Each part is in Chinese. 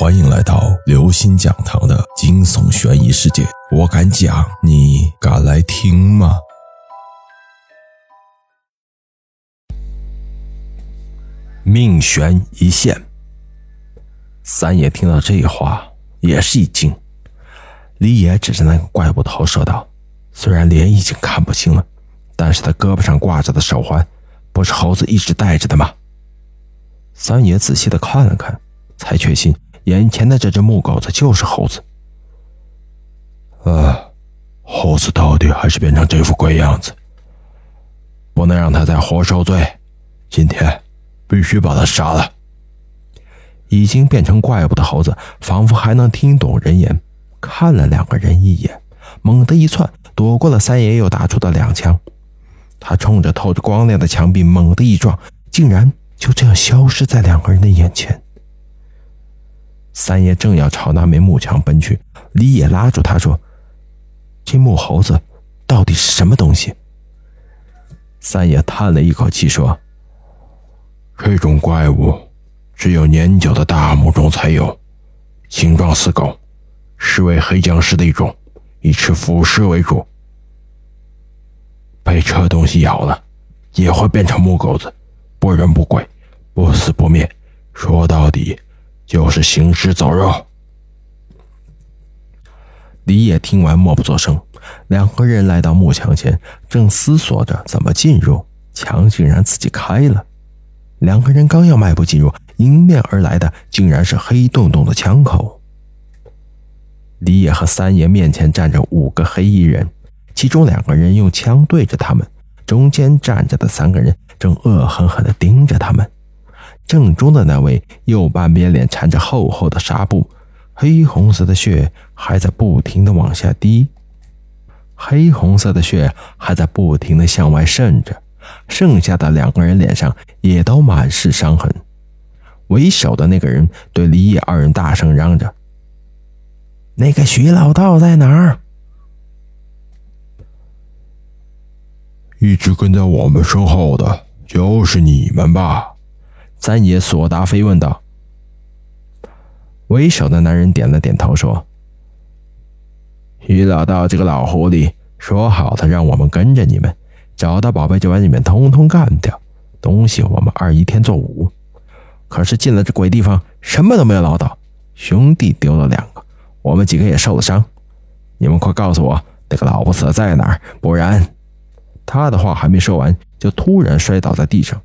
欢迎来到刘星讲堂的惊悚悬疑世界。我敢讲，你敢来听吗？命悬一线。三爷听到这话也是一惊。李野指着那个怪物头说道：“虽然脸已经看不清了，但是他胳膊上挂着的手环，不是猴子一直戴着的吗？”三爷仔细的看了看，才确信。眼前的这只木狗子就是猴子。啊，猴子到底还是变成这副鬼样子，不能让他再活受罪。今天必须把他杀了。已经变成怪物的猴子仿佛还能听懂人言，看了两个人一眼，猛地一窜，躲过了三爷又打出的两枪。他冲着透着光亮的墙壁猛地一撞，竟然就这样消失在两个人的眼前。三爷正要朝那面木墙奔去，李野拉住他说：“这木猴子到底是什么东西？”三爷叹了一口气说：“这种怪物只有年久的大墓中才有，形状似狗，是为黑僵尸的一种，以吃腐尸为主。被这东西咬了，也会变成木狗子，不人不鬼，不死不灭。说到底。”就是行尸走肉。李野听完默不作声。两个人来到木墙前，正思索着怎么进入，墙竟然自己开了。两个人刚要迈步进入，迎面而来的竟然是黑洞洞的枪口。李野和三爷面前站着五个黑衣人，其中两个人用枪对着他们，中间站着的三个人正恶狠狠地盯着他们。正中的那位右半边脸缠着厚厚的纱布，黑红色的血还在不停的往下滴，黑红色的血还在不停的向外渗着。剩下的两个人脸上也都满是伤痕。为首的那个人对李野二人大声嚷着：“那个徐老道在哪儿？一直跟在我们身后的就是你们吧？”三爷索达飞问道：“为首的男人点了点头，说：‘于老道这个老狐狸，说好的让我们跟着你们，找到宝贝就把你们通通干掉，东西我们二一天做五。可是进了这鬼地方，什么都没有捞到，兄弟丢了两个，我们几个也受了伤。你们快告诉我那个老不死在哪儿，不然……’他的话还没说完，就突然摔倒在地上。”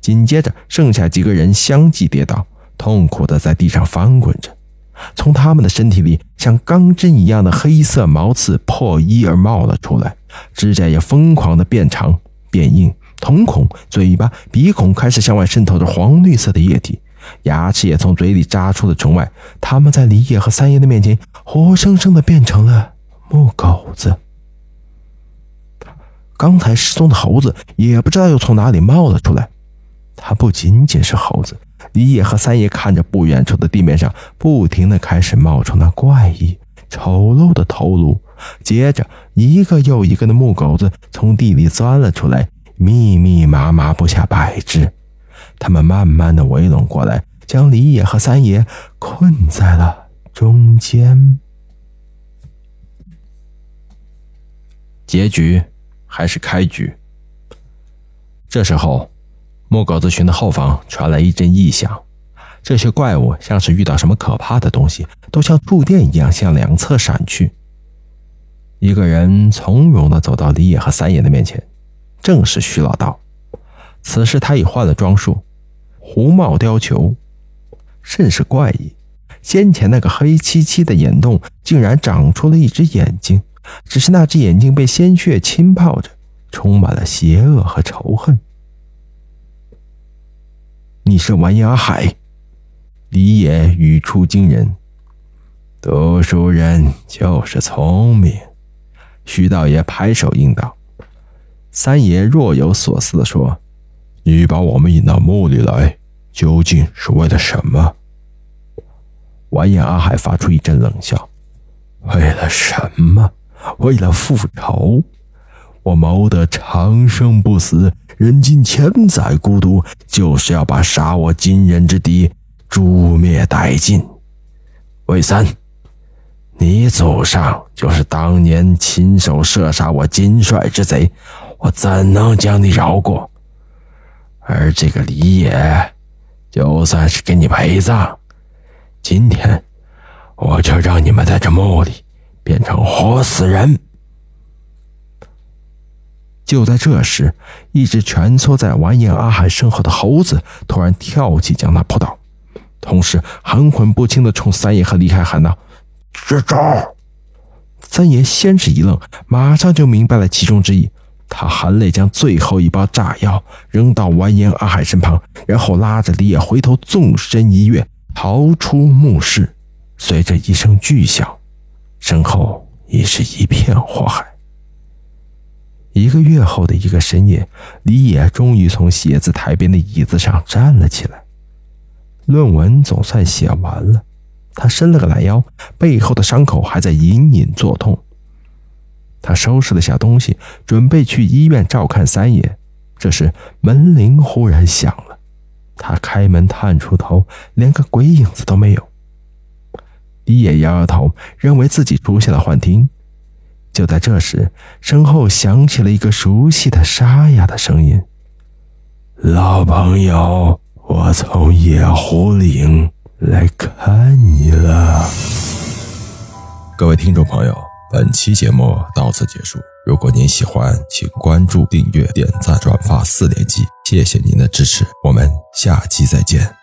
紧接着，剩下几个人相继跌倒，痛苦的在地上翻滚着。从他们的身体里，像钢针一样的黑色毛刺破衣而冒了出来，指甲也疯狂的变长变硬，瞳孔、嘴巴、鼻孔开始向外渗透着黄绿色的液体，牙齿也从嘴里扎出了虫外。他们在李野和三爷的面前，活生生的变成了木狗子。刚才失踪的猴子也不知道又从哪里冒了出来。他不仅仅是猴子，李野和三爷看着不远处的地面上，不停的开始冒出那怪异、丑陋的头颅，接着一个又一个的木狗子从地里钻了出来，密密麻麻不下百只，他们慢慢的围拢过来，将李野和三爷困在了中间。结局还是开局。这时候。木狗子群的后方传来一阵异响，这些怪物像是遇到什么可怕的东西，都像触电一样向两侧闪去。一个人从容地走到李野和三爷的面前，正是徐老道。此时他已换了装束，胡帽貂裘，甚是怪异。先前那个黑漆漆的眼洞竟然长出了一只眼睛，只是那只眼睛被鲜血浸泡着，充满了邪恶和仇恨。是完颜阿海，李野语出惊人。读书人就是聪明，徐道爷拍手应道。三爷若有所思地说：“你把我们引到墓里来，究竟是为了什么？”完颜阿海发出一阵冷笑：“为了什么？为了复仇。”我谋得长生不死，人尽千载孤独，就是要把杀我金人之敌诛灭殆尽。魏三，你祖上就是当年亲手射杀我金帅之贼，我怎能将你饶过？而这个李野，就算是给你陪葬，今天我就让你们在这墓里变成活死人。就在这时，一只蜷缩在完颜阿海身后的猴子突然跳起，将他扑倒，同时含混不清的冲三爷和李开喊道：“支招！”三爷先是一愣，马上就明白了其中之意。他含泪将最后一包炸药扔到完颜阿海身旁，然后拉着李野回头纵身一跃，逃出墓室。随着一声巨响，身后已是一片火海。一个月后的一个深夜，李野终于从写字台边的椅子上站了起来。论文总算写完了，他伸了个懒腰，背后的伤口还在隐隐作痛。他收拾了下东西，准备去医院照看三爷。这时门铃忽然响了，他开门探出头，连个鬼影子都没有。李野摇摇头，认为自己出现了幻听。就在这时，身后响起了一个熟悉的沙哑的声音：“老朋友，我从野狐岭来看你了。”各位听众朋友，本期节目到此结束。如果您喜欢，请关注、订阅、点赞、转发四连击，谢谢您的支持，我们下期再见。